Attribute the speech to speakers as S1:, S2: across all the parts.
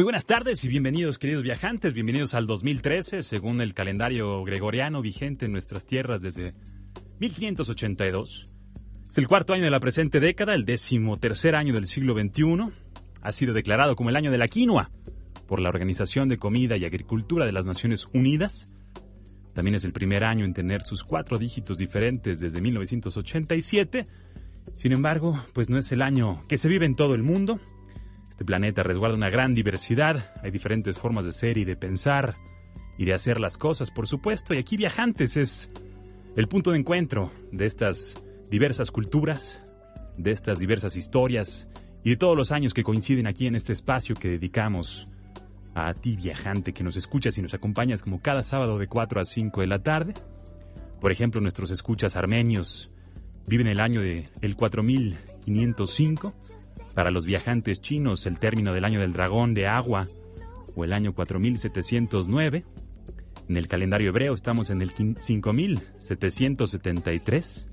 S1: Muy buenas tardes y bienvenidos queridos viajantes, bienvenidos al 2013 según el calendario gregoriano vigente en nuestras tierras desde 1582. Es el cuarto año de la presente década, el décimo tercer año del siglo XXI. Ha sido declarado como el año de la quinoa por la Organización de Comida y Agricultura de las Naciones Unidas. También es el primer año en tener sus cuatro dígitos diferentes desde 1987. Sin embargo, pues no es el año que se vive en todo el mundo. Este planeta resguarda una gran diversidad, hay diferentes formas de ser y de pensar y de hacer las cosas, por supuesto, y aquí Viajantes es el punto de encuentro de estas diversas culturas, de estas diversas historias y de todos los años que coinciden aquí en este espacio que dedicamos a ti viajante que nos escuchas y nos acompañas como cada sábado de 4 a 5 de la tarde. Por ejemplo, nuestros escuchas armenios viven el año de el 4505 para los viajantes chinos, el término del año del dragón de agua o el año 4709. En el calendario hebreo estamos en el 5773.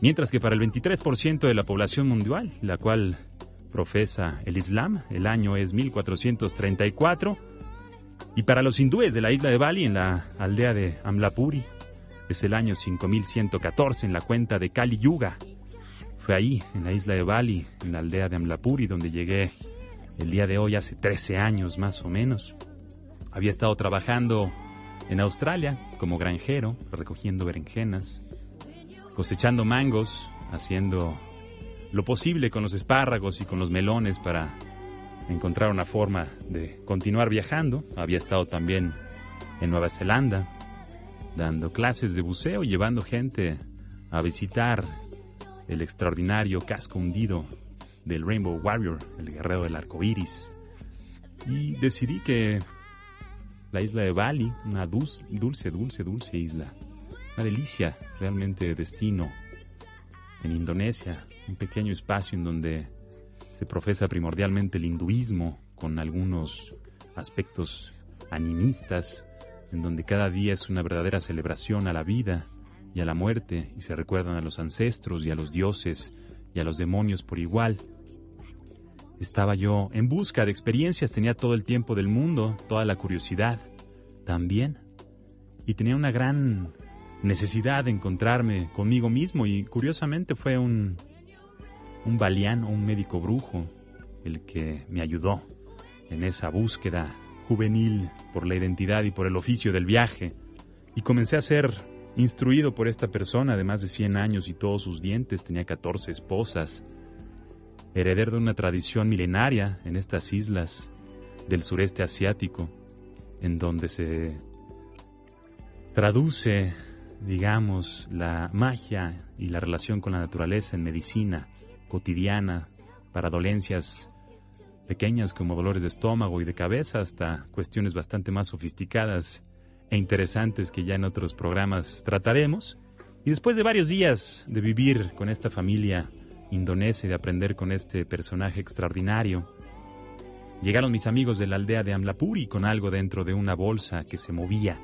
S1: Mientras que para el 23% de la población mundial, la cual profesa el Islam, el año es 1434. Y para los hindúes de la isla de Bali, en la aldea de Amlapuri, es el año 5114 en la cuenta de Kali Yuga, fue ahí, en la isla de Bali, en la aldea de Amlapuri, donde llegué el día de hoy hace 13 años más o menos. Había estado trabajando en Australia como granjero, recogiendo berenjenas, cosechando mangos, haciendo lo posible con los espárragos y con los melones para encontrar una forma de continuar viajando. Había estado también en Nueva Zelanda, dando clases de buceo y llevando gente a visitar el extraordinario casco hundido del Rainbow Warrior, el guerrero del arco iris. Y decidí que la isla de Bali, una dulce, dulce, dulce, dulce isla, una delicia realmente de destino en Indonesia, un pequeño espacio en donde se profesa primordialmente el hinduismo con algunos aspectos animistas, en donde cada día es una verdadera celebración a la vida y a la muerte y se recuerdan a los ancestros y a los dioses y a los demonios por igual. Estaba yo en busca de experiencias, tenía todo el tiempo del mundo, toda la curiosidad también, y tenía una gran necesidad de encontrarme conmigo mismo y curiosamente fue un, un balián o un médico brujo el que me ayudó en esa búsqueda juvenil por la identidad y por el oficio del viaje y comencé a ser Instruido por esta persona de más de 100 años y todos sus dientes, tenía 14 esposas, heredero de una tradición milenaria en estas islas del sureste asiático, en donde se traduce, digamos, la magia y la relación con la naturaleza en medicina cotidiana para dolencias pequeñas como dolores de estómago y de cabeza hasta cuestiones bastante más sofisticadas e interesantes que ya en otros programas trataremos. Y después de varios días de vivir con esta familia indonesia y de aprender con este personaje extraordinario, llegaron mis amigos de la aldea de Amlapuri con algo dentro de una bolsa que se movía.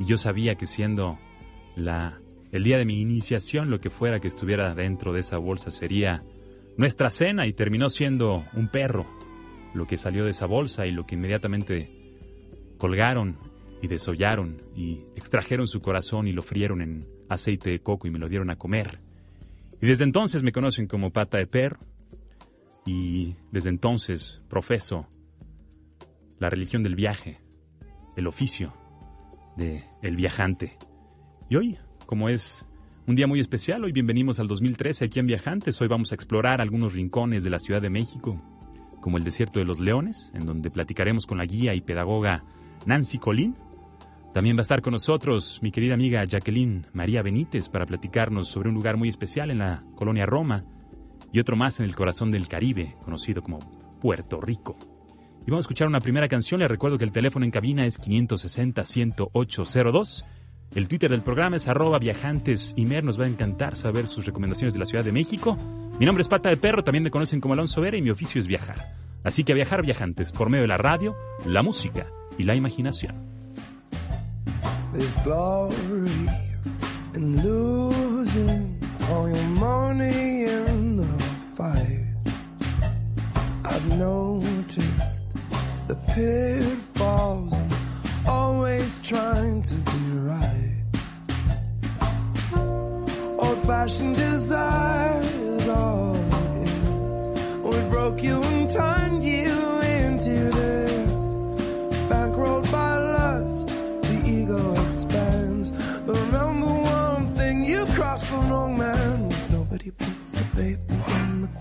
S1: Y yo sabía que siendo la, el día de mi iniciación, lo que fuera que estuviera dentro de esa bolsa sería nuestra cena y terminó siendo un perro lo que salió de esa bolsa y lo que inmediatamente colgaron y desollaron y extrajeron su corazón y lo frieron en aceite de coco y me lo dieron a comer. Y desde entonces me conocen como pata de perro y desde entonces profeso la religión del viaje, el oficio de el viajante. Y hoy, como es un día muy especial, hoy bienvenimos al 2013 aquí en Viajantes. Hoy vamos a explorar algunos rincones de la Ciudad de México, como el Desierto de los Leones, en donde platicaremos con la guía y pedagoga Nancy Colín también va a estar con nosotros mi querida amiga Jacqueline María Benítez para platicarnos sobre un lugar muy especial en la colonia Roma y otro más en el corazón del Caribe, conocido como Puerto Rico. Y vamos a escuchar una primera canción. Les recuerdo que el teléfono en cabina es 560-10802. El Twitter del programa es arroba viajantes Nos va a encantar saber sus recomendaciones de la Ciudad de México. Mi nombre es Pata de Perro, también me conocen como Alonso Vera y mi oficio es viajar. Así que a viajar viajantes por medio de la radio, la música y la imaginación. There's glory in losing all your money in the fight. I've noticed the pitfalls, always trying to be right. Old fashioned desire is all it is. We broke you in time.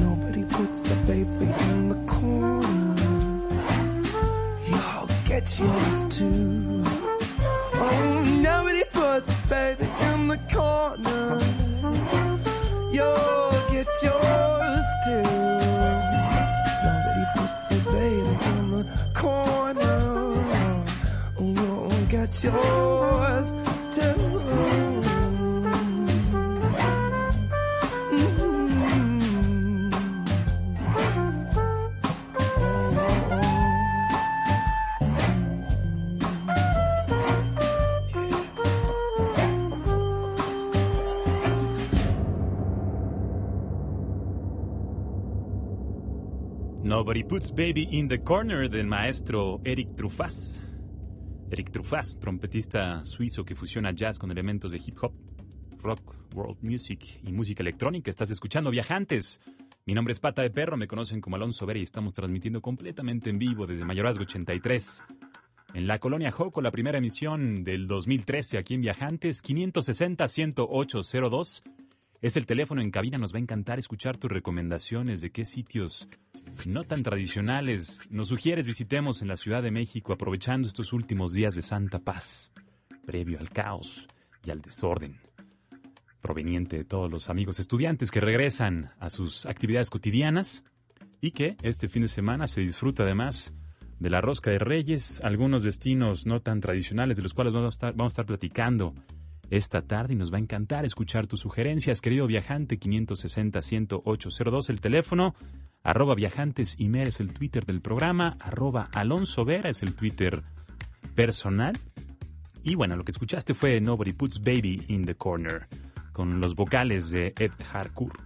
S1: Nobody puts a baby in the corner. Y'all get yours too. Nobody Puts a Baby in the Corner del maestro Eric Truffaz. Eric Truffaz, trompetista suizo que fusiona jazz con elementos de hip hop, rock, world music y música electrónica. Estás escuchando Viajantes. Mi nombre es Pata de Perro, me conocen como Alonso Vera y estamos transmitiendo completamente en vivo desde Mayorazgo 83. En la colonia Joco, la primera emisión del 2013 aquí en Viajantes, 560-10802. Es el teléfono en cabina, nos va a encantar escuchar tus recomendaciones de qué sitios no tan tradicionales nos sugieres visitemos en la Ciudad de México aprovechando estos últimos días de santa paz, previo al caos y al desorden, proveniente de todos los amigos estudiantes que regresan a sus actividades cotidianas y que este fin de semana se disfruta además de la rosca de reyes, algunos destinos no tan tradicionales de los cuales vamos a estar, vamos a estar platicando esta tarde y nos va a encantar escuchar tus sugerencias, querido viajante 560-10802, el teléfono, arroba viajantes y es el Twitter del programa, arroba Alonso Vera es el Twitter personal. Y bueno, lo que escuchaste fue Nobody Puts Baby in the Corner, con los vocales de Ed Harcourt,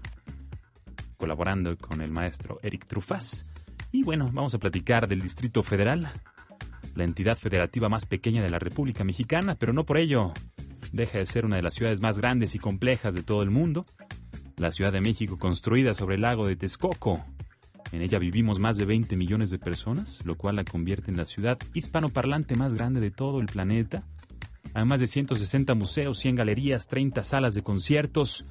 S1: colaborando con el maestro Eric Trufaz. Y bueno, vamos a platicar del Distrito Federal, la entidad federativa más pequeña de la República Mexicana, pero no por ello deja de ser una de las ciudades más grandes y complejas de todo el mundo. La Ciudad de México, construida sobre el lago de Texcoco. En ella vivimos más de 20 millones de personas, lo cual la convierte en la ciudad hispanoparlante más grande de todo el planeta. Hay más de 160 museos, 100 galerías, 30 salas de conciertos.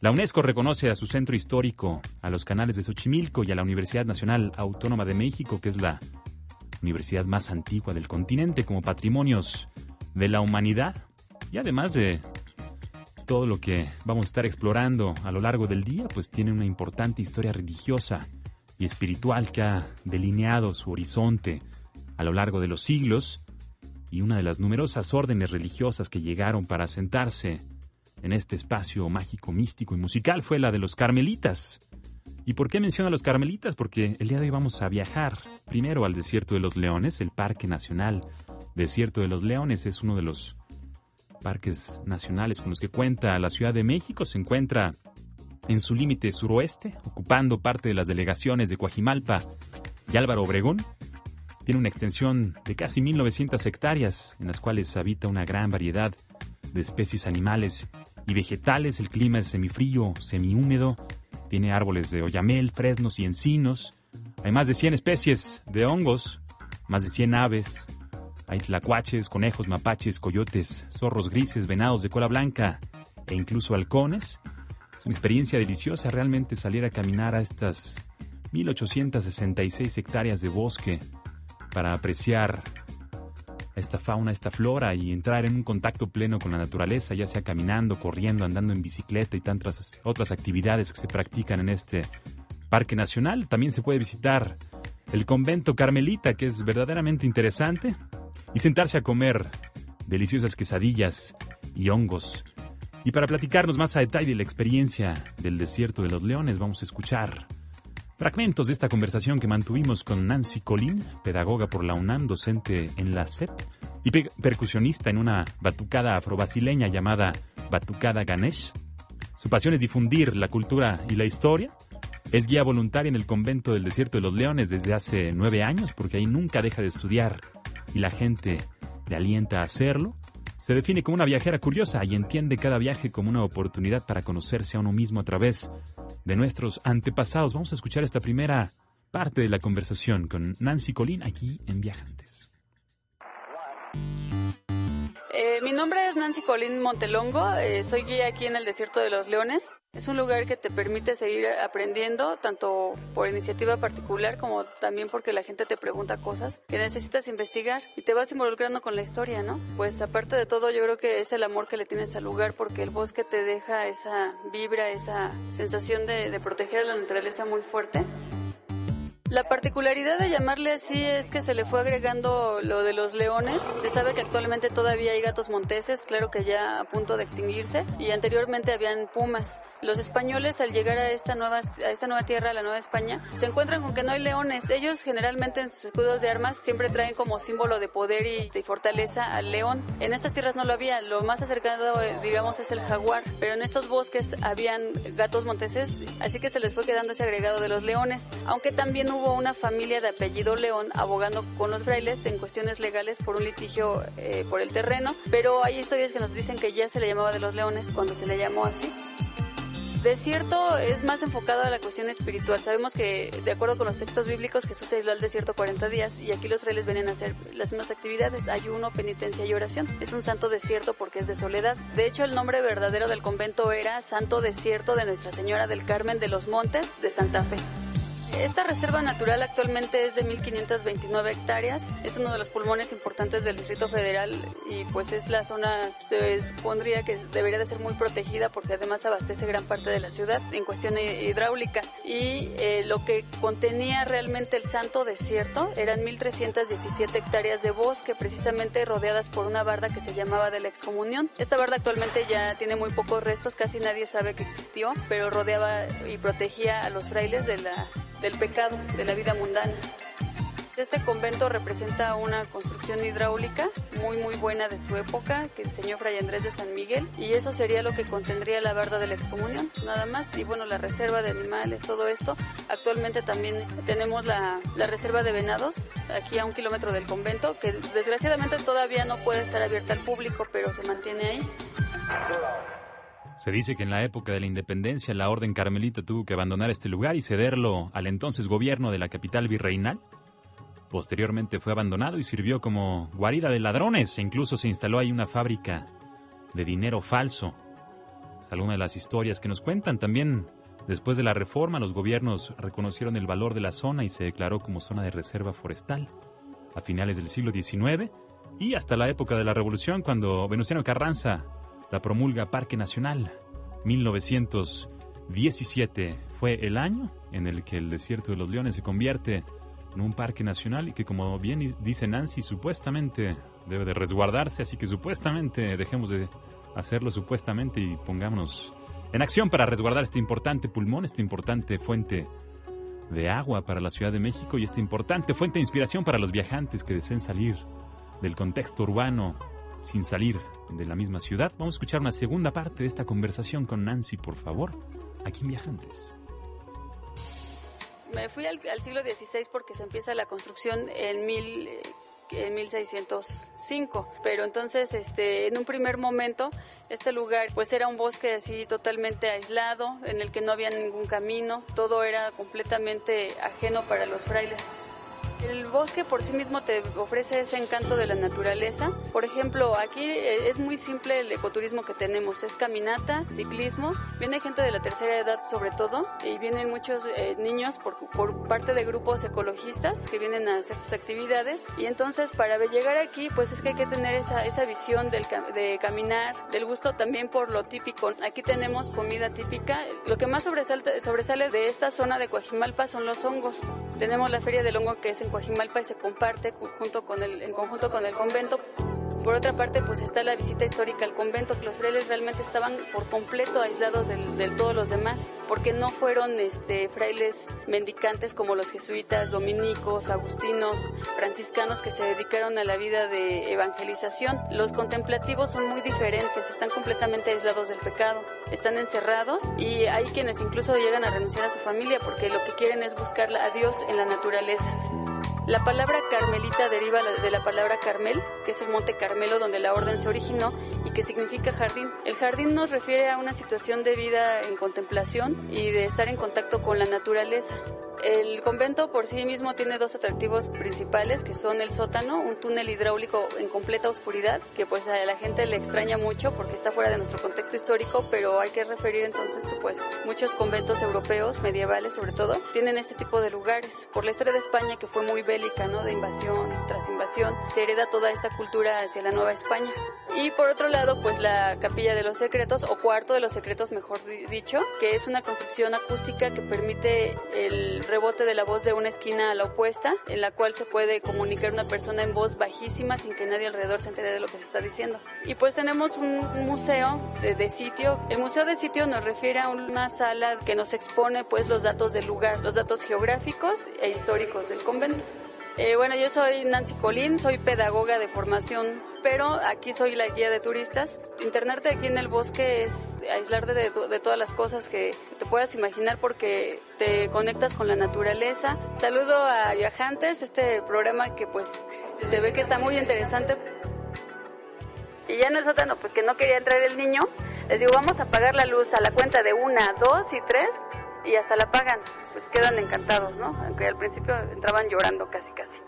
S1: La UNESCO reconoce a su centro histórico, a los canales de Xochimilco y a la Universidad Nacional Autónoma de México, que es la universidad más antigua del continente, como patrimonios de la humanidad. Y además de todo lo que vamos a estar explorando a lo largo del día, pues tiene una importante historia religiosa y espiritual que ha delineado su horizonte a lo largo de los siglos y una de las numerosas órdenes religiosas que llegaron para sentarse en este espacio mágico, místico y musical fue la de los carmelitas. ¿Y por qué menciono a los carmelitas? Porque el día de hoy vamos a viajar primero al Desierto de los Leones, el Parque Nacional Desierto de los Leones es uno de los parques nacionales con los que cuenta la Ciudad de México. Se encuentra en su límite suroeste, ocupando parte de las delegaciones de Coajimalpa y Álvaro Obregón. Tiene una extensión de casi 1.900 hectáreas, en las cuales habita una gran variedad de especies animales y vegetales. El clima es semifrío, semihúmedo. Tiene árboles de oyamel, fresnos y encinos. Hay más de 100 especies de hongos, más de 100 aves, hay tlacuaches, conejos, mapaches, coyotes, zorros grises, venados de cola blanca e incluso halcones. Es una experiencia deliciosa realmente salir a caminar a estas 1866 hectáreas de bosque para apreciar esta fauna, esta flora y entrar en un contacto pleno con la naturaleza, ya sea caminando, corriendo, andando en bicicleta y tantas otras actividades que se practican en este parque nacional. También se puede visitar el convento carmelita, que es verdaderamente interesante y sentarse a comer deliciosas quesadillas y hongos. Y para platicarnos más a detalle de la experiencia del desierto de los leones, vamos a escuchar fragmentos de esta conversación que mantuvimos con Nancy Colín, pedagoga por la UNAM, docente en la SEP y percusionista en una batucada afrobasileña llamada Batucada Ganesh. Su pasión es difundir la cultura y la historia. Es guía voluntaria en el convento del Desierto de los Leones desde hace nueve años, porque ahí nunca deja de estudiar y la gente le alienta a hacerlo, se define como una viajera curiosa y entiende cada viaje como una oportunidad para conocerse a uno mismo a través de nuestros antepasados. Vamos a escuchar esta primera parte de la conversación con Nancy Colín aquí en Viajantes.
S2: Mi nombre es Nancy Colín Montelongo, eh, soy guía aquí en el Desierto de los Leones. Es un lugar que te permite seguir aprendiendo, tanto por iniciativa particular como también porque la gente te pregunta cosas que necesitas investigar y te vas involucrando con la historia, ¿no? Pues aparte de todo, yo creo que es el amor que le tienes al lugar porque el bosque te deja esa vibra, esa sensación de, de proteger a la naturaleza muy fuerte. La particularidad de llamarle así es que se le fue agregando lo de los leones. Se sabe que actualmente todavía hay gatos monteses, claro que ya a punto de extinguirse, y anteriormente habían pumas. Los españoles al llegar a esta nueva a esta nueva tierra, a la Nueva España, se encuentran con que no hay leones. Ellos generalmente en sus escudos de armas siempre traen como símbolo de poder y de fortaleza al león. En estas tierras no lo había. Lo más acercado, eh, digamos, es el jaguar, pero en estos bosques habían gatos monteses, así que se les fue quedando ese agregado de los leones, aunque también hubo una familia de apellido León abogando con los frailes en cuestiones legales por un litigio eh, por el terreno, pero hay historias que nos dicen que ya se le llamaba de los leones cuando se le llamó así. Desierto es más enfocado a la cuestión espiritual. Sabemos que, de acuerdo con los textos bíblicos, Jesús se aisló al desierto 40 días y aquí los frailes vienen a hacer las mismas actividades: ayuno, penitencia y oración. Es un santo desierto porque es de soledad. De hecho, el nombre verdadero del convento era Santo Desierto de Nuestra Señora del Carmen de los Montes de Santa Fe. Esta reserva natural actualmente es de 1.529 hectáreas, es uno de los pulmones importantes del Distrito Federal y pues es la zona, se supondría que debería de ser muy protegida porque además abastece gran parte de la ciudad en cuestión hidráulica y eh, lo que contenía realmente el Santo Desierto eran 1.317 hectáreas de bosque precisamente rodeadas por una barda que se llamaba de la excomunión. Esta barda actualmente ya tiene muy pocos restos, casi nadie sabe que existió, pero rodeaba y protegía a los frailes de la del pecado, de la vida mundana. Este convento representa una construcción hidráulica muy muy buena de su época que diseñó Fray Andrés de San Miguel y eso sería lo que contendría la barda de la excomunión, nada más. Y bueno, la reserva de animales, todo esto. Actualmente también tenemos la, la reserva de venados aquí a un kilómetro del convento que desgraciadamente todavía no puede estar abierta al público, pero se mantiene ahí.
S1: Se dice que en la época de la independencia la orden carmelita tuvo que abandonar este lugar y cederlo al entonces gobierno de la capital virreinal. Posteriormente fue abandonado y sirvió como guarida de ladrones e incluso se instaló ahí una fábrica de dinero falso. Es alguna de las historias que nos cuentan. También después de la reforma los gobiernos reconocieron el valor de la zona y se declaró como zona de reserva forestal a finales del siglo XIX y hasta la época de la Revolución cuando Venustiano Carranza la promulga Parque Nacional. 1917 fue el año en el que el desierto de los leones se convierte en un parque nacional y que como bien dice Nancy, supuestamente debe de resguardarse, así que supuestamente dejemos de hacerlo supuestamente y pongámonos en acción para resguardar este importante pulmón, esta importante fuente de agua para la Ciudad de México y esta importante fuente de inspiración para los viajantes que deseen salir del contexto urbano sin salir de la misma ciudad. Vamos a escuchar una segunda parte de esta conversación con Nancy, por favor, aquí en Viajantes.
S2: Me fui al, siglo XVI porque se empieza la construcción en, mil, en 1605, pero entonces este, en un primer momento este lugar pues era un bosque así totalmente aislado, en el que no había ningún camino, todo era completamente ajeno para los frailes. El bosque por sí mismo te ofrece ese encanto de la naturaleza. Por ejemplo, aquí eh, es muy simple el ecoturismo que tenemos. Es caminata, ciclismo. Viene gente de la tercera edad sobre todo y vienen muchos eh, niños por, por, parte de grupos ecologistas que vienen a hacer sus actividades. Y entonces para llegar aquí pues es que hay que tener esa, esa visión del, de caminar, del gusto también por lo típico. Aquí tenemos comida típica. Lo que más sobresale, sobresale de esta zona de Coajimalpa son los hongos. Tenemos la feria del hongo que es en Coajimalpa y se comparte junto con el, en conjunto con el convento. Por otra parte, pues está la visita histórica al convento, que los frailes realmente estaban por completo aislados de todos los demás, porque no fueron este, frailes mendicantes como los jesuitas, dominicos, agustinos, franciscanos que se dedicaron a la vida de evangelización. Los contemplativos son muy diferentes, están completamente aislados del pecado, están encerrados y hay quienes incluso llegan a renunciar a su familia porque lo que quieren es buscar a Dios en la naturaleza. La palabra carmelita deriva de la palabra Carmel, que es el monte Carmelo donde la orden se originó y que significa jardín. El jardín nos refiere a una situación de vida en contemplación y de estar en contacto con la naturaleza. El convento por sí mismo tiene dos atractivos principales que son el sótano, un túnel hidráulico en completa oscuridad, que pues a la gente le extraña mucho porque está fuera de nuestro contexto histórico, pero hay que referir entonces que pues muchos conventos europeos, medievales sobre todo, tienen este tipo de lugares. Por la historia de España que fue muy bélica, ¿no? De invasión tras invasión, se hereda toda esta cultura hacia la Nueva España. Y por otro lado, pues la Capilla de los Secretos, o Cuarto de los Secretos, mejor dicho, que es una construcción acústica que permite el rebote de la voz de una esquina a la opuesta, en la cual se puede comunicar una persona en voz bajísima sin que nadie alrededor se entere de lo que se está diciendo. Y pues tenemos un museo de, de sitio. El museo de sitio nos refiere a una sala que nos expone pues los datos del lugar, los datos geográficos e históricos del convento. Eh, bueno, yo soy Nancy Colín, soy pedagoga de formación, pero aquí soy la guía de turistas. Internarte aquí en el bosque es aislarte de, todas las cosas que te puedas imaginar porque te conectas con la naturaleza. Saludo a Viajantes, este programa que pues se ve que está muy interesante. Y ya en el sótano, pues que no quería entrar el niño, les digo, vamos a apagar la luz a la cuenta de una, dos y tres y hasta la pagan, pues quedan encantados, ¿no? Aunque al principio entraban llorando casi, casi.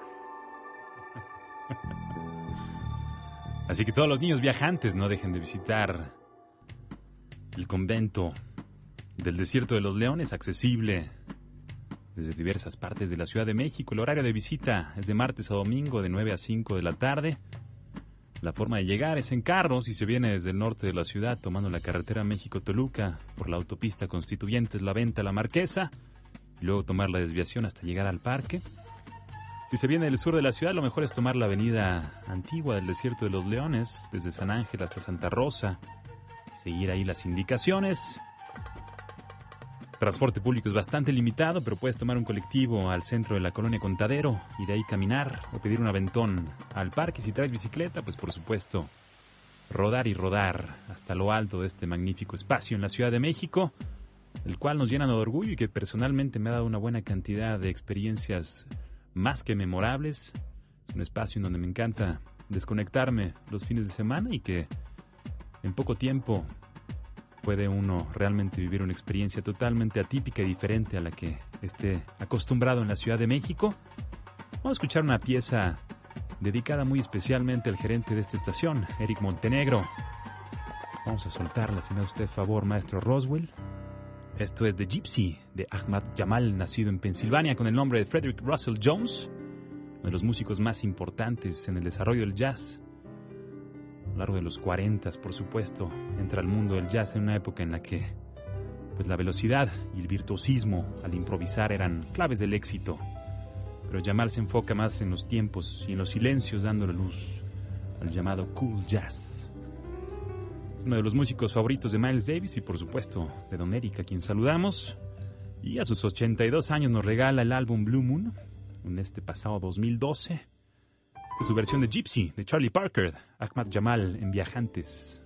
S1: Así que todos los niños viajantes no dejen de visitar el convento del Desierto de los Leones, accesible desde diversas partes de la Ciudad de México. El horario de visita es de martes a domingo de 9 a 5 de la tarde. La forma de llegar es en carro si se viene desde el norte de la ciudad tomando la carretera México-Toluca por la autopista Constituyentes La Venta La Marquesa luego tomar la desviación hasta llegar al parque. Si se viene del sur de la ciudad, lo mejor es tomar la avenida antigua del Desierto de los Leones, desde San Ángel hasta Santa Rosa, seguir ahí las indicaciones Transporte público es bastante limitado, pero puedes tomar un colectivo al centro de la colonia Contadero y de ahí caminar o pedir un aventón al parque. Si traes bicicleta, pues por supuesto, rodar y rodar hasta lo alto de este magnífico espacio en la Ciudad de México, el cual nos llena de orgullo y que personalmente me ha dado una buena cantidad de experiencias más que memorables. Es un espacio en donde me encanta desconectarme los fines de semana y que en poco tiempo puede uno realmente vivir una experiencia totalmente atípica y diferente a la que esté acostumbrado en la Ciudad de México. Vamos a escuchar una pieza dedicada muy especialmente al gerente de esta estación, Eric Montenegro. Vamos a soltarla, si me da usted favor, maestro Roswell. Esto es The Gypsy de Ahmad Jamal, nacido en Pensilvania con el nombre de Frederick Russell Jones, uno de los músicos más importantes en el desarrollo del jazz a lo largo de los 40, por supuesto, entra al mundo del jazz en una época en la que pues la velocidad y el virtuosismo al improvisar eran claves del éxito. Pero Jamal se enfoca más en los tiempos y en los silencios dándole luz al llamado cool jazz. Uno de los músicos favoritos de Miles Davis y por supuesto de Don Eric, a quien saludamos. Y a sus 82 años nos regala el álbum Blue Moon en este pasado 2012. Esta es su versión de Gypsy de Charlie Parker, Ahmad Jamal en Viajantes.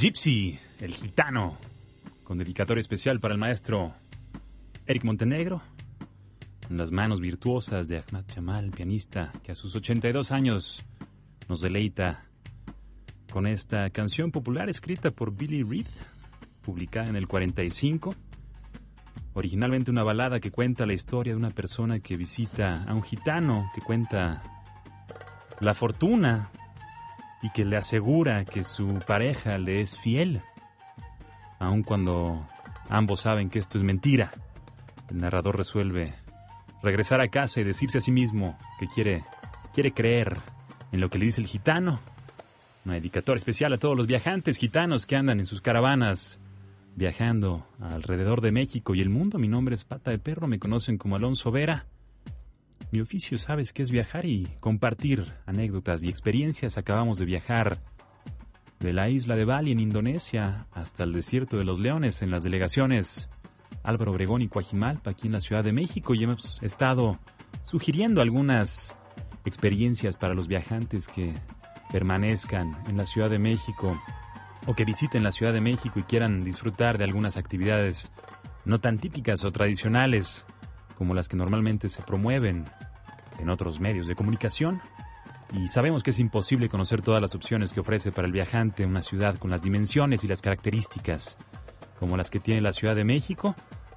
S1: Gypsy, el gitano, con dedicatoria especial para el maestro Eric Montenegro. en las manos virtuosas de Ahmad Jamal, pianista que a sus 82 años nos deleita con esta canción popular escrita por Billy Reed, publicada en el 45. Originalmente una balada que cuenta la historia de una persona que visita a un gitano, que cuenta la fortuna y que le asegura que su pareja le es fiel, aun cuando ambos saben que esto es mentira. El narrador resuelve regresar a casa y decirse a sí mismo que quiere, quiere creer en lo que le dice el gitano. Una dedicatoria especial a todos los viajantes gitanos que andan en sus caravanas viajando alrededor de México y el mundo. Mi nombre es Pata de Perro, me conocen como Alonso Vera. Mi oficio, sabes que es viajar y compartir anécdotas y experiencias. Acabamos de viajar de la isla de Bali en Indonesia hasta el desierto de los Leones en las delegaciones Álvaro Obregón y Coajimalpa aquí en la Ciudad de México y hemos estado sugiriendo algunas experiencias para los viajantes que permanezcan en la Ciudad de México o que visiten la Ciudad de México y quieran disfrutar de algunas actividades no tan típicas o tradicionales como las que normalmente se promueven en otros medios de comunicación. Y sabemos que es imposible conocer todas las opciones que ofrece para el viajante una ciudad con las dimensiones y las características como las que tiene la Ciudad de México.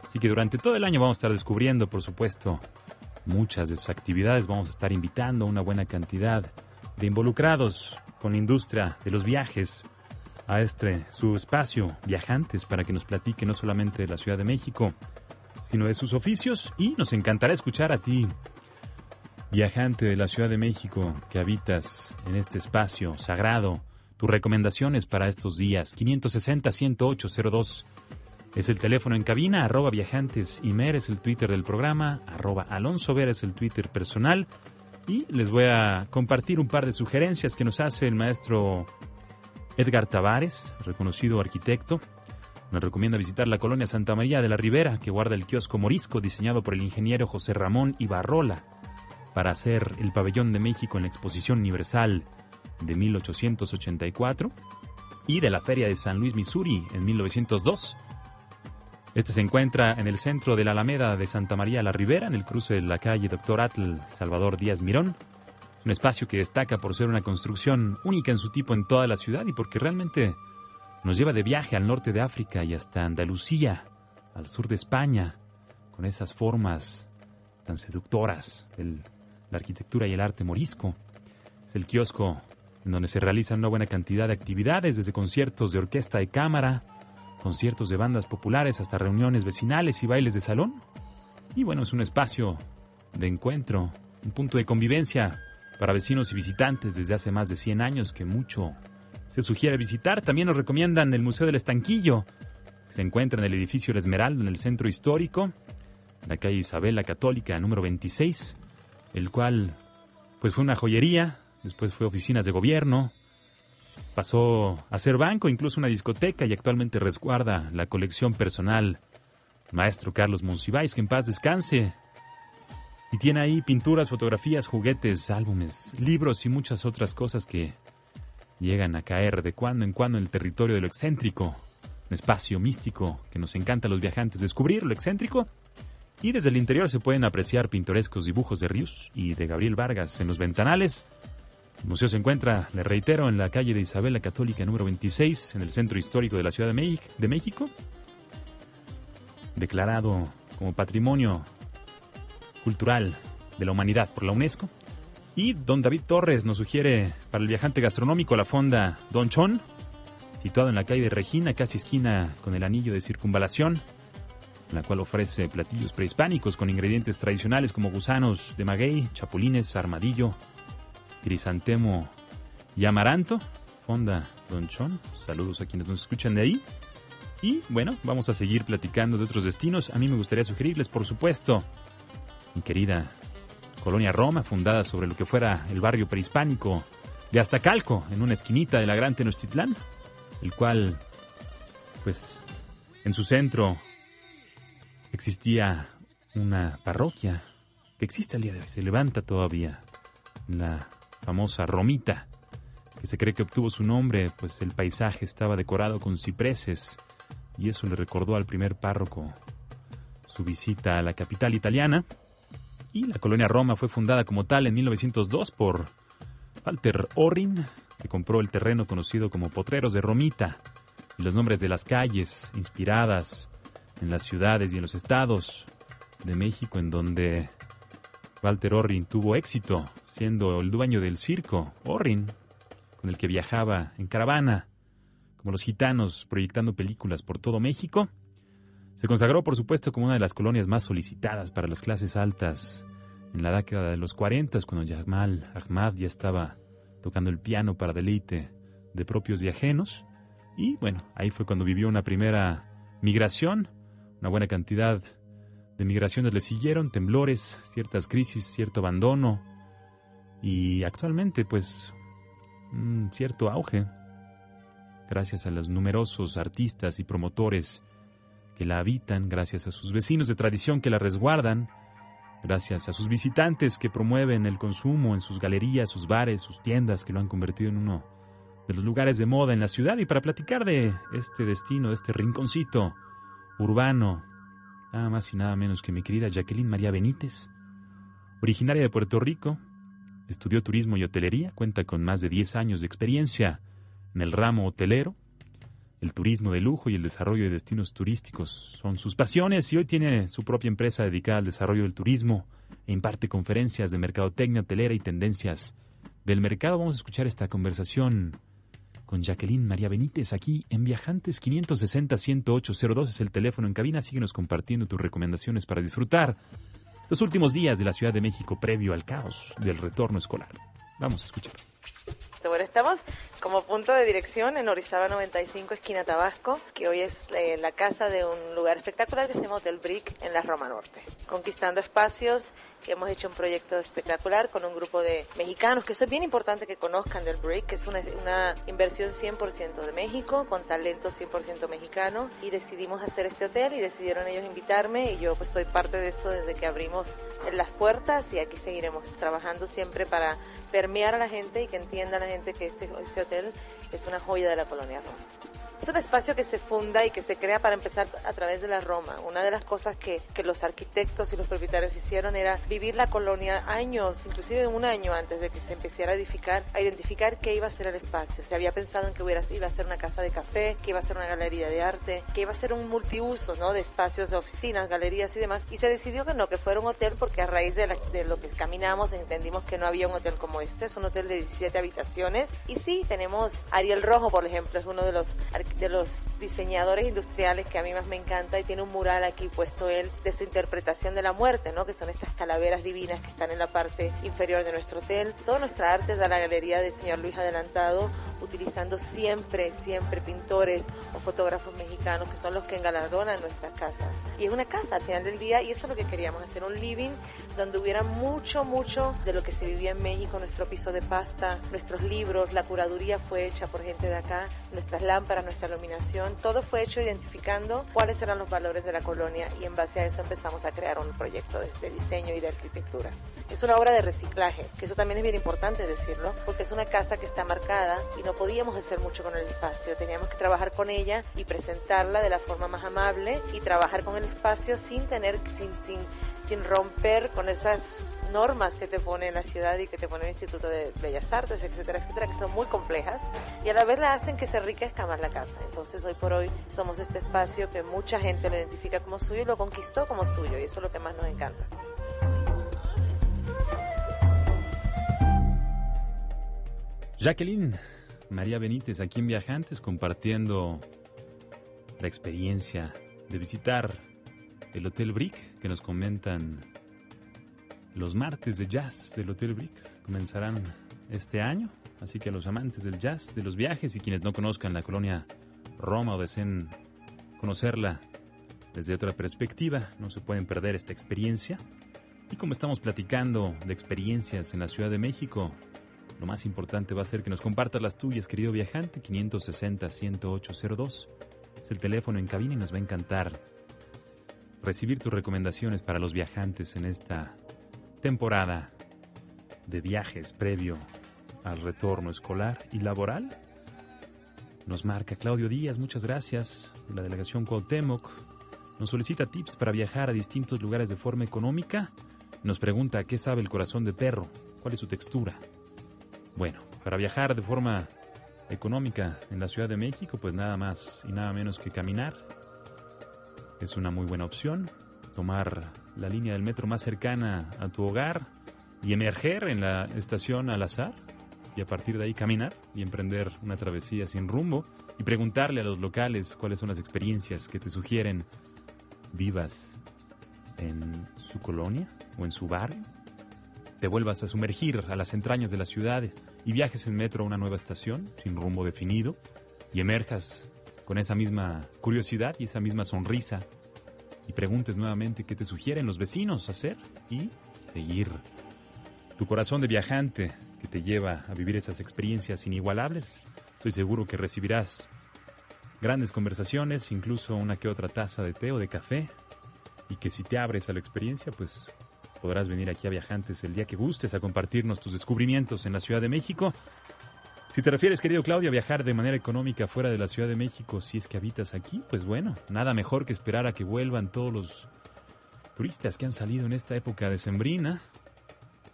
S1: Así que durante todo el año vamos a estar descubriendo, por supuesto, muchas de sus actividades. Vamos a estar invitando a una buena cantidad de involucrados con la industria de los viajes a este su espacio viajantes para que nos platique no solamente de la Ciudad de México, sino de sus oficios y nos encantará escuchar a ti, viajante de la Ciudad de México que habitas en este espacio sagrado, tus recomendaciones para estos días 560 10802 es el teléfono en cabina, arroba viajantes y mer es el Twitter del programa, arroba Alonso Vera es el Twitter personal. Y les voy a compartir un par de sugerencias que nos hace el maestro Edgar Tavares, reconocido arquitecto. Nos recomienda visitar la colonia Santa María de la Ribera, que guarda el kiosco morisco diseñado por el ingeniero José Ramón Ibarrola para hacer el pabellón de México en la Exposición Universal de 1884 y de la Feria de San Luis, Missouri en 1902 este se encuentra en el centro de la Alameda de Santa María la Ribera, en el cruce de la calle Doctor Atl Salvador Díaz Mirón. Un espacio que destaca por ser una construcción única en su tipo en toda la ciudad y porque realmente nos lleva de viaje al norte de África y hasta Andalucía, al sur de España, con esas formas tan seductoras de la arquitectura y el arte morisco. Es el kiosco en donde se realizan una buena cantidad de actividades, desde conciertos de orquesta de cámara, conciertos de bandas populares hasta reuniones vecinales y bailes de salón. Y bueno, es un espacio de encuentro, un punto de convivencia para vecinos y visitantes desde hace más de 100 años que mucho se sugiere visitar. También nos recomiendan el Museo del Estanquillo, que se encuentra en el edificio La Esmeralda, en el centro histórico, en la calle Isabel la Católica, número 26, el cual pues fue una joyería, después fue oficinas de gobierno, Pasó a ser banco, incluso una discoteca y actualmente resguarda la colección personal. Maestro Carlos Monsiváis, que en paz descanse. Y tiene ahí pinturas, fotografías, juguetes, álbumes, libros y muchas otras cosas que llegan a caer de cuando en cuando en el territorio de lo excéntrico. Un espacio místico que nos encanta a los viajantes descubrir, lo excéntrico. Y desde el interior se pueden apreciar pintorescos dibujos de Rius y de Gabriel Vargas en los ventanales el museo se encuentra, le reitero, en la calle de Isabel la Católica número 26, en el centro histórico de la Ciudad de México, declarado como Patrimonio Cultural de la Humanidad por la UNESCO. Y don David Torres nos sugiere para el viajante gastronómico la fonda Don Chon, situado en la calle de Regina, casi esquina con el anillo de circunvalación, la cual ofrece platillos prehispánicos con ingredientes tradicionales como gusanos de maguey, chapulines, armadillo, Crisantemo y Amaranto, Fonda Donchón. Saludos a quienes nos escuchan de ahí. Y bueno, vamos a seguir platicando de otros destinos. A mí me gustaría sugerirles, por supuesto, mi querida Colonia Roma, fundada sobre lo que fuera el barrio prehispánico de Aztacalco, en una esquinita de la Gran Tenochtitlán, el cual, pues, en su centro existía una parroquia que existe al día de hoy, se levanta todavía la famosa Romita, que se cree que obtuvo su nombre, pues el paisaje estaba decorado con cipreses y eso le recordó al primer párroco su visita a la capital italiana. Y la colonia Roma fue fundada como tal en 1902 por Walter Orrin, que compró el terreno conocido como Potreros de Romita, y los nombres de las calles inspiradas en las ciudades y en los estados de México en donde Walter Orrin tuvo éxito, siendo el dueño del circo Orrin, con el que viajaba en caravana, como los gitanos, proyectando películas por todo México. Se consagró, por supuesto, como una de las colonias más solicitadas para las clases altas en la década de los 40, cuando Jamal Ahmad ya estaba tocando el piano para deleite de propios y ajenos. Y bueno, ahí fue cuando vivió una primera migración, una buena cantidad de migraciones le siguieron, temblores, ciertas crisis, cierto abandono y actualmente pues un cierto auge gracias a los numerosos artistas y promotores que la habitan, gracias a sus vecinos de tradición que la resguardan, gracias a sus visitantes que promueven el consumo en sus galerías, sus bares, sus tiendas, que lo han convertido en uno de los lugares de moda en la ciudad. Y para platicar de este destino, de este rinconcito urbano, nada más y nada menos que mi querida Jacqueline María Benítez, originaria de Puerto Rico, estudió turismo y hotelería, cuenta con más de 10 años de experiencia en el ramo hotelero, el turismo de lujo y el desarrollo de destinos turísticos son sus pasiones y hoy tiene su propia empresa dedicada al desarrollo del turismo e imparte conferencias de mercadotecnia hotelera y tendencias del mercado. Vamos a escuchar esta conversación con Jacqueline María Benítez aquí en Viajantes 560-10802 es el teléfono en cabina. Síguenos compartiendo tus recomendaciones para disfrutar estos últimos días de la Ciudad de México previo al caos del retorno escolar. Vamos a escuchar.
S3: Bueno, estamos como punto de dirección en Orizaba 95, esquina Tabasco, que hoy es eh, la casa de un lugar espectacular que se llama Hotel Brick en la Roma Norte. Conquistando espacios, hemos hecho un proyecto espectacular con un grupo de mexicanos, que eso es bien importante que conozcan del Brick, que es una, una inversión 100% de México, con talento 100% mexicano, y decidimos hacer este hotel y decidieron ellos invitarme y yo pues soy parte de esto desde que abrimos las puertas y aquí seguiremos trabajando siempre para permear a la gente y que entienda la gente que este, este hotel es una joya de la colonia Roma. Es un espacio que se funda y que se crea para empezar a través de la Roma. Una de las cosas que, que los arquitectos y los propietarios hicieron era vivir la colonia años, inclusive un año antes de que se empezara a edificar, a identificar qué iba a ser el espacio. Se había pensado en que hubiera, iba a ser una casa de café, que iba a ser una galería de arte, que iba a ser un multiuso ¿no? de espacios de oficinas, galerías y demás. Y se decidió que no, que fuera un hotel porque a raíz de, de lo que caminamos entendimos que no había un hotel como este. Es un hotel de 17 habitaciones. Y sí, tenemos Ariel Rojo, por ejemplo, es uno de los de los diseñadores industriales que a mí más me encanta y tiene un mural aquí puesto él de su interpretación de la muerte, ¿no? que son estas calaveras divinas que están en la parte inferior de nuestro hotel. Toda nuestra arte de la galería del señor Luis Adelantado, utilizando siempre, siempre pintores o fotógrafos mexicanos que son los que engalardonan nuestras casas. Y es una casa al final del día y eso es lo que queríamos, hacer un living donde hubiera mucho, mucho de lo que se vivía en México, nuestro piso de pasta, nuestros libros, la curaduría fue hecha por gente de acá, nuestras lámparas, nuestra iluminación, todo fue hecho identificando cuáles eran los valores de la colonia y en base a eso empezamos a crear un proyecto de, diseño y de arquitectura. Es una obra de reciclaje, que eso también es bien importante decirlo, porque es una casa que está marcada y no podíamos hacer mucho con el espacio, teníamos que trabajar con ella y presentarla de la forma más amable y trabajar con el espacio sin tener, sin, sin, sin romper con esas normas que te pone la ciudad y que te pone el Instituto de Bellas Artes, etcétera, etcétera, que son muy complejas y a la vez la hacen que se enriquezca más la casa. Entonces hoy por hoy somos este espacio que mucha gente lo identifica como suyo y lo conquistó como suyo y eso es lo que más nos encanta.
S1: Jacqueline María Benítez aquí en Viajantes compartiendo la experiencia de visitar el Hotel Brick que nos comentan los martes de jazz del Hotel Brick. Comenzarán este año, así que a los amantes del jazz, de los viajes y quienes no conozcan la colonia Roma o deseen conocerla desde otra perspectiva, no se pueden perder esta experiencia. Y como estamos platicando de experiencias en la Ciudad de México, lo más importante va a ser que nos compartas las tuyas, querido viajante, 560-10802. Es el teléfono en cabina y nos va a encantar recibir tus recomendaciones para los viajantes en esta temporada de viajes previo al retorno escolar y laboral. Nos marca Claudio Díaz, muchas gracias, de la delegación Cuauhtémoc. Nos solicita tips para viajar a distintos lugares de forma económica. Nos pregunta qué sabe el corazón de perro, cuál es su textura. Bueno, para viajar de forma económica en la Ciudad de México, pues nada más y nada menos que caminar. Es una muy buena opción. Tomar la línea del metro más cercana a tu hogar y emerger en la estación al azar y a partir de ahí caminar y emprender una travesía sin rumbo y preguntarle a los locales cuáles son las experiencias que te sugieren vivas en su colonia o en su barrio, te vuelvas a sumergir a las entrañas de la ciudad y viajes en metro a una nueva estación sin rumbo definido y emerjas con esa misma curiosidad y esa misma sonrisa y preguntes nuevamente qué te sugieren los vecinos hacer y seguir. Tu corazón de viajante que te lleva a vivir esas experiencias inigualables, estoy seguro que recibirás grandes conversaciones, incluso una que otra taza de té o de café, y que si te abres a la experiencia, pues podrás venir aquí a Viajantes el día que gustes a compartirnos tus descubrimientos en la Ciudad de México. Si te refieres, querido Claudio, a viajar de manera económica fuera de la Ciudad de México, si es que habitas aquí, pues bueno, nada mejor que esperar a que vuelvan todos los turistas que han salido en esta época decembrina,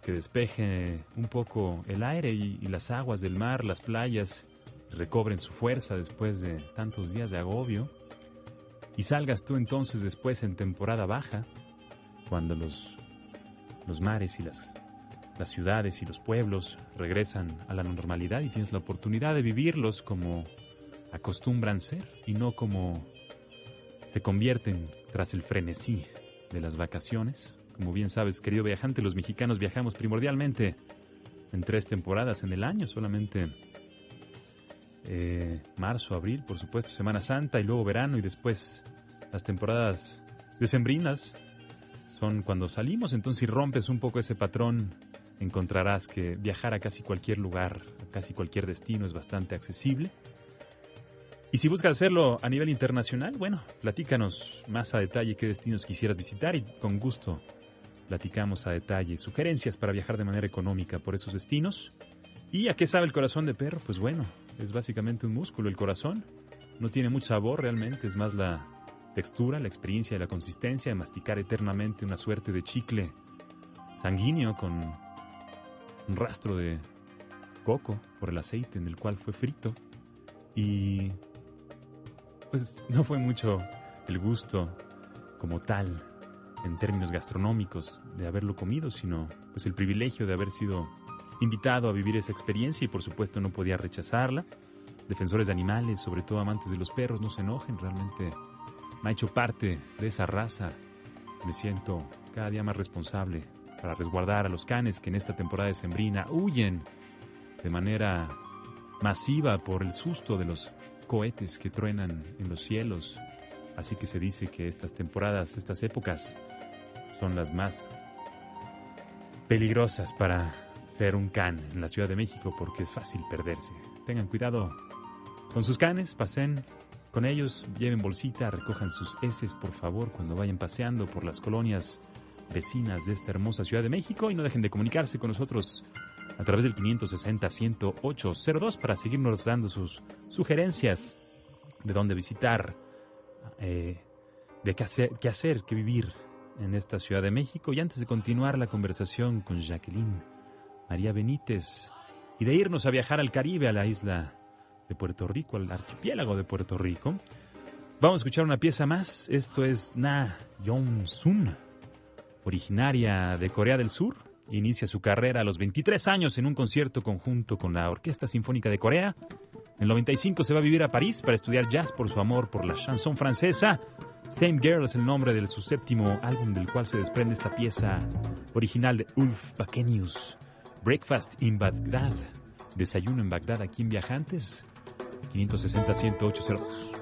S1: que despeje un poco el aire y, y las aguas del mar, las playas, recobren su fuerza después de tantos días de agobio. Y salgas tú entonces después en temporada baja, cuando los, los mares y las, las ciudades y los pueblos regresan a la normalidad y tienes la oportunidad de vivirlos como acostumbran ser y no como se convierten tras el frenesí de las vacaciones. Como bien sabes, querido viajante, los mexicanos viajamos primordialmente en tres temporadas en el año, solamente eh, marzo, abril, por supuesto, Semana Santa y luego verano y después las temporadas decembrinas son cuando salimos, entonces si rompes un poco ese patrón encontrarás que viajar a casi cualquier lugar, a casi cualquier destino es bastante accesible. Y si buscas hacerlo a nivel internacional, bueno, platícanos más a detalle qué destinos quisieras visitar y con gusto platicamos a detalle sugerencias para viajar de manera económica por esos destinos. ¿Y a qué sabe el corazón de perro? Pues bueno, es básicamente un músculo el corazón. No tiene mucho sabor realmente, es más la textura, la experiencia y la consistencia de masticar eternamente una suerte de chicle sanguíneo con un rastro de coco por el aceite en el cual fue frito. Y pues no fue mucho el gusto como tal en términos gastronómicos de haberlo comido, sino pues el privilegio de haber sido invitado a vivir esa experiencia y por supuesto no podía rechazarla. Defensores de animales, sobre todo amantes de los perros, no se enojen, realmente me ha hecho parte de esa raza. Me siento cada día más responsable para resguardar a los canes que en esta temporada de sembrina huyen de manera masiva por el susto de los cohetes que truenan en los cielos. Así que se dice que estas temporadas, estas épocas, son las más peligrosas para ser un can en la Ciudad de México porque es fácil perderse. Tengan cuidado con sus canes, pasen con ellos, lleven bolsita, recojan sus heces por favor cuando vayan paseando por las colonias vecinas de esta hermosa Ciudad de México y no dejen de comunicarse con nosotros a través del 560-108-02 para seguirnos dando sus sugerencias de dónde visitar, eh, de qué hacer, qué hacer, qué vivir en esta Ciudad de México. Y antes de continuar la conversación con Jacqueline María Benítez y de irnos a viajar al Caribe, a la isla de Puerto Rico, al archipiélago de Puerto Rico, vamos a escuchar una pieza más. Esto es Na Yong-sun, originaria de Corea del Sur. Inicia su carrera a los 23 años en un concierto conjunto con la Orquesta Sinfónica de Corea. En el 95 se va a vivir a París para estudiar jazz por su amor por la chanson francesa. Same Girl es el nombre de su séptimo álbum del cual se desprende esta pieza original de Ulf Bakenius. Breakfast in Baghdad. Desayuno en Bagdad aquí en Viajantes. 560 1802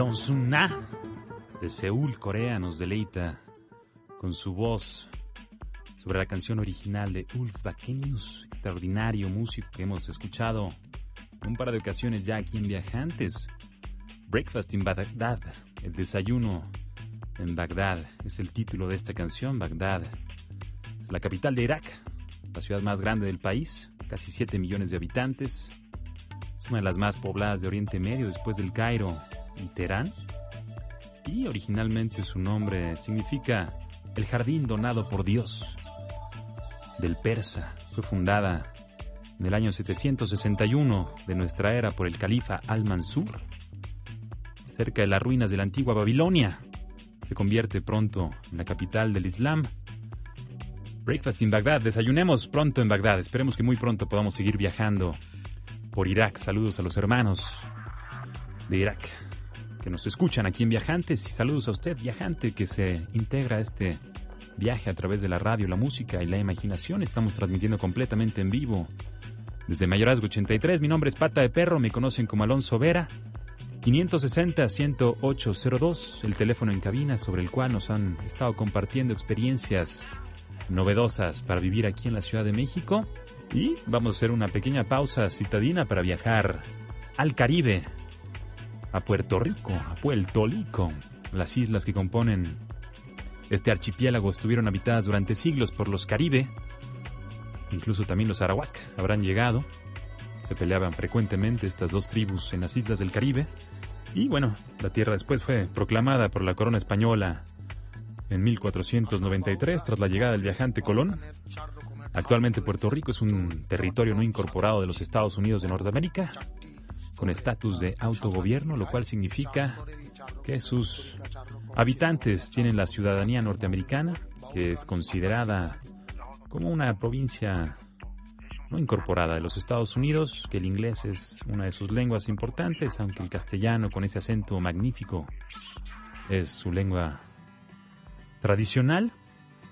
S1: John Sun-na de Seúl, Corea, nos deleita con su voz sobre la canción original de Ulf Bakenius, extraordinario músico que hemos escuchado un par de ocasiones ya aquí en Viajantes. Breakfast in Baghdad, el desayuno en Bagdad, es el título de esta canción. Bagdad es la capital de Irak, la ciudad más grande del país, casi 7 millones de habitantes. Es una de las más pobladas de Oriente Medio después del Cairo y. Y originalmente su nombre significa el jardín donado por Dios del persa. Fue fundada en el año 761 de nuestra era por el califa Al-Mansur, cerca de las ruinas de la antigua Babilonia. Se convierte pronto en la capital del Islam. Breakfast in Bagdad, desayunemos pronto en Bagdad. Esperemos que muy pronto podamos seguir viajando por Irak. Saludos a los hermanos de Irak que nos escuchan aquí en Viajantes y saludos a usted, viajante, que se integra a este viaje a través de la radio, la música y la imaginación. Estamos transmitiendo completamente en vivo Desde Mayorazgo 83, mi nombre es Pata de Perro, me conocen como Alonso Vera. 560-10802, el teléfono en cabina sobre el cual nos han estado compartiendo experiencias novedosas para vivir aquí en la Ciudad de México. Y vamos a hacer una pequeña pausa citadina para viajar al Caribe, a Puerto Rico, a Puerto Rico. Las islas que componen este archipiélago estuvieron habitadas durante siglos por los Caribe, incluso también los Arawak habrán llegado. Se peleaban frecuentemente estas dos tribus en las islas del Caribe. Y bueno, la tierra después fue proclamada por la corona española en 1493 tras la llegada del viajante Colón. Actualmente Puerto Rico es un territorio no incorporado de los Estados Unidos de Norteamérica, con estatus de autogobierno, lo cual significa que sus habitantes tienen la ciudadanía norteamericana, que es considerada como una provincia no incorporada de los Estados Unidos, que el inglés es una de sus lenguas importantes, aunque el castellano con ese acento magnífico es su lengua tradicional.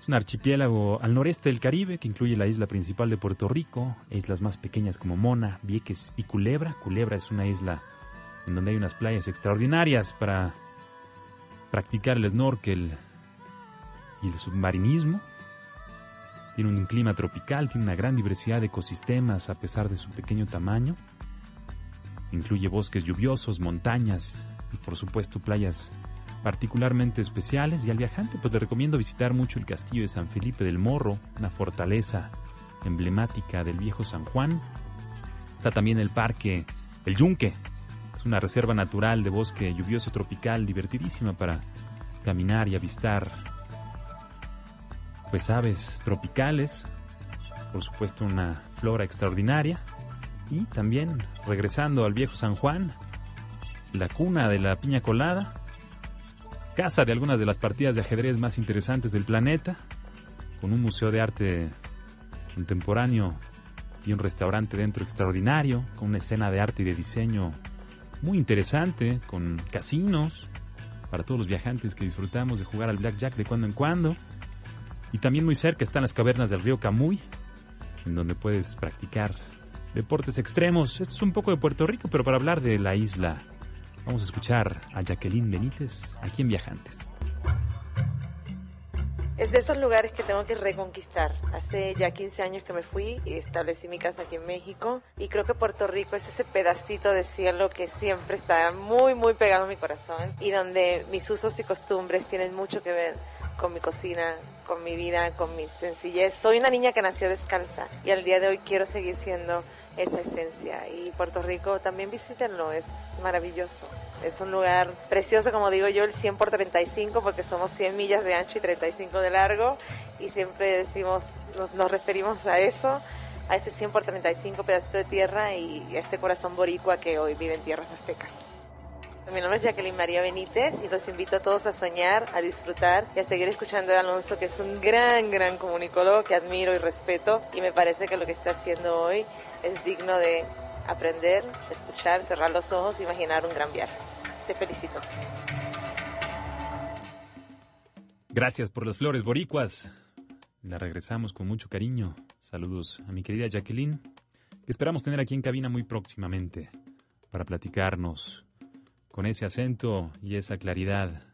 S1: Un archipiélago al noreste del Caribe que incluye la isla principal de Puerto Rico, islas más pequeñas como Mona, Vieques y Culebra. Culebra es una isla en donde hay unas playas extraordinarias para practicar el snorkel y el submarinismo. Tiene un clima tropical, tiene una gran diversidad de ecosistemas a pesar de su pequeño tamaño. Incluye bosques lluviosos, montañas y por supuesto playas particularmente especiales y al viajante pues le recomiendo visitar mucho el castillo de San Felipe del Morro, una fortaleza emblemática del viejo San Juan. Está también el parque El Yunque, es una reserva natural de bosque lluvioso tropical divertidísima para caminar y avistar pues aves tropicales, por supuesto una flora extraordinaria y también regresando al viejo San Juan, la cuna de la piña colada, casa de algunas de las partidas de ajedrez más interesantes del planeta, con un museo de arte contemporáneo y un restaurante dentro extraordinario, con una escena de arte y de diseño muy interesante, con casinos para todos los viajantes que disfrutamos de jugar al blackjack de cuando en cuando. Y también muy cerca están las cavernas del río Camuy, en donde puedes practicar deportes extremos. Esto es un poco de Puerto Rico, pero para hablar de la isla, vamos a escuchar a Jacqueline Benítez aquí en Viajantes.
S3: Es de esos lugares que tengo que reconquistar. Hace ya 15 años que me fui y establecí mi casa aquí en México y creo que Puerto Rico es ese pedacito de cielo que siempre está muy, muy pegado a mi corazón y donde mis usos y costumbres tienen mucho que ver con mi cocina, con mi vida, con mi sencillez. Soy una niña que nació descalza y al día de hoy quiero seguir siendo esa esencia. Y Puerto Rico también visítenlo, es maravilloso. Es un lugar precioso, como digo yo, el 100 por 35, porque somos 100 millas de ancho y 35 de largo. Y siempre decimos, nos, nos referimos a eso, a ese 100 por 35 pedacito de tierra y a este corazón boricua que hoy vive en tierras aztecas. Mi nombre es Jacqueline María Benítez y los invito a todos a soñar, a disfrutar y a seguir escuchando a Alonso, que es un gran, gran comunicólogo que admiro y respeto y me parece que lo que está haciendo hoy es digno de aprender, escuchar, cerrar los ojos, imaginar un gran viaje. Te felicito.
S1: Gracias por las flores boricuas. La regresamos con mucho cariño. Saludos a mi querida Jacqueline, que esperamos tener aquí en cabina muy próximamente para platicarnos con ese acento y esa claridad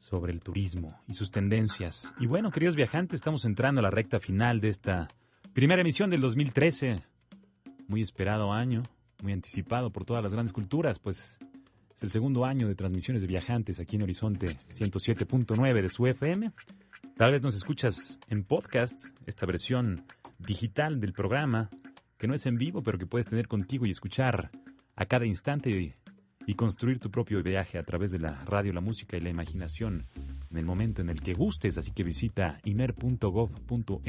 S1: sobre el turismo y sus tendencias. Y bueno, queridos viajantes, estamos entrando a la recta final de esta primera emisión del 2013. Muy esperado año, muy anticipado por todas las grandes culturas, pues es el segundo año de transmisiones de viajantes aquí en Horizonte 107.9 de su FM. Tal vez nos escuchas en podcast, esta versión digital del programa, que no es en vivo, pero que puedes tener contigo y escuchar a cada instante y construir tu propio viaje a través de la radio, la música y la imaginación en el momento en el que gustes. Así que visita imer.gov.mx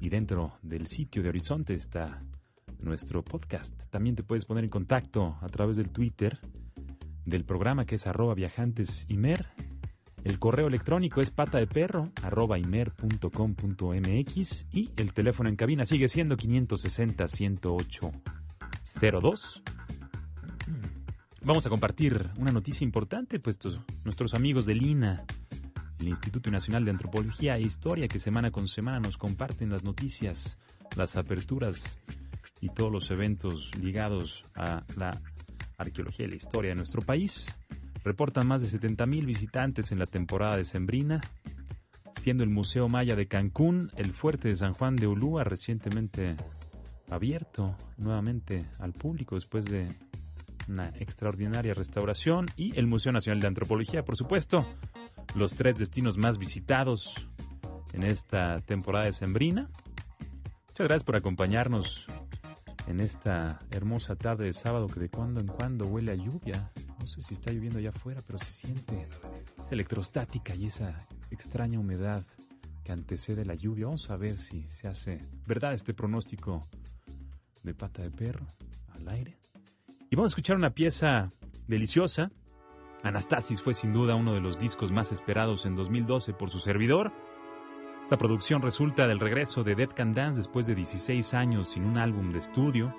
S1: y dentro del sitio de Horizonte está nuestro podcast. También te puedes poner en contacto a través del Twitter del programa que es arroba viajantesimer. El correo electrónico es pata de perro imer.com.mx y el teléfono en cabina sigue siendo 560 108 02 Vamos a compartir una noticia importante, pues nuestros amigos de Lina el Instituto Nacional de Antropología e Historia, que semana con semana nos comparten las noticias, las aperturas y todos los eventos ligados a la arqueología y la historia de nuestro país. Reportan más de 70.000 visitantes en la temporada de Sembrina, siendo el Museo Maya de Cancún, el Fuerte de San Juan de Ulúa, recientemente abierto nuevamente al público después de una extraordinaria restauración, y el Museo Nacional de Antropología, por supuesto, los tres destinos más visitados en esta temporada de Sembrina. Muchas gracias por acompañarnos en esta hermosa tarde de sábado que de cuando en cuando huele a lluvia. No sé si está lloviendo allá afuera, pero se siente esa electrostática y esa extraña humedad que antecede la lluvia. Vamos a ver si se hace verdad este pronóstico de pata de perro al aire. Y vamos a escuchar una pieza deliciosa. Anastasis fue sin duda uno de los discos más esperados en 2012 por su servidor. Esta producción resulta del regreso de Dead Can Dance después de 16 años sin un álbum de estudio,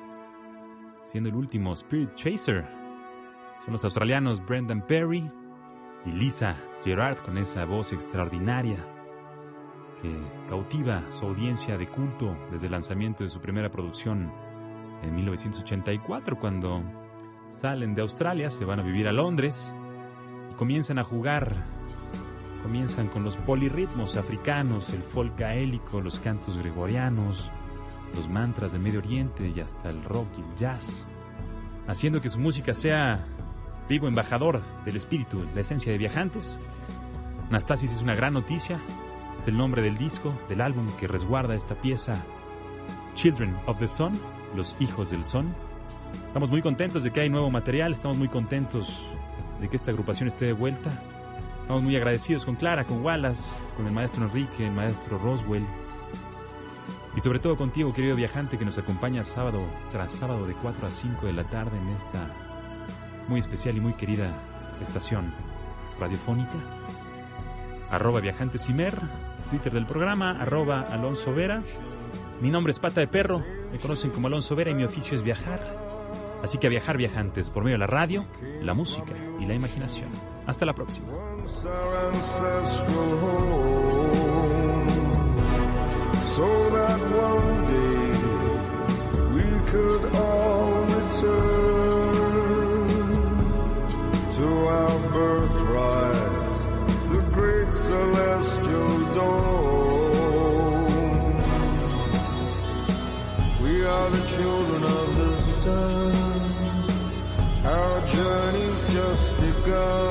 S1: siendo el último Spirit Chaser. Son los australianos Brendan Perry y Lisa Gerard con esa voz extraordinaria que cautiva su audiencia de culto desde el lanzamiento de su primera producción en 1984, cuando salen de Australia, se van a vivir a Londres y comienzan a jugar Comienzan con los polirritmos africanos, el folk gaélico, los cantos gregorianos, los mantras del Medio Oriente y hasta el rock y el jazz, haciendo que su música sea vivo embajador del espíritu, la esencia de viajantes. Anastasis es una gran noticia, es el nombre del disco, del álbum que resguarda esta pieza, Children of the Sun, los hijos del son. Estamos muy contentos de que hay nuevo material, estamos muy contentos de que esta agrupación esté de vuelta. Estamos muy agradecidos con Clara, con Wallace, con el maestro Enrique, el maestro Roswell. Y sobre todo contigo, querido viajante, que nos acompaña sábado tras sábado de 4 a 5 de la tarde en esta muy especial y muy querida estación radiofónica. Arroba Viajante Cimer, Twitter del programa, arroba Alonso Vera. Mi nombre es Pata de Perro, me conocen como Alonso Vera y mi oficio es viajar. Así que a viajar viajantes por medio de la radio, la música y la imaginación. Hasta la próxima.
S4: go.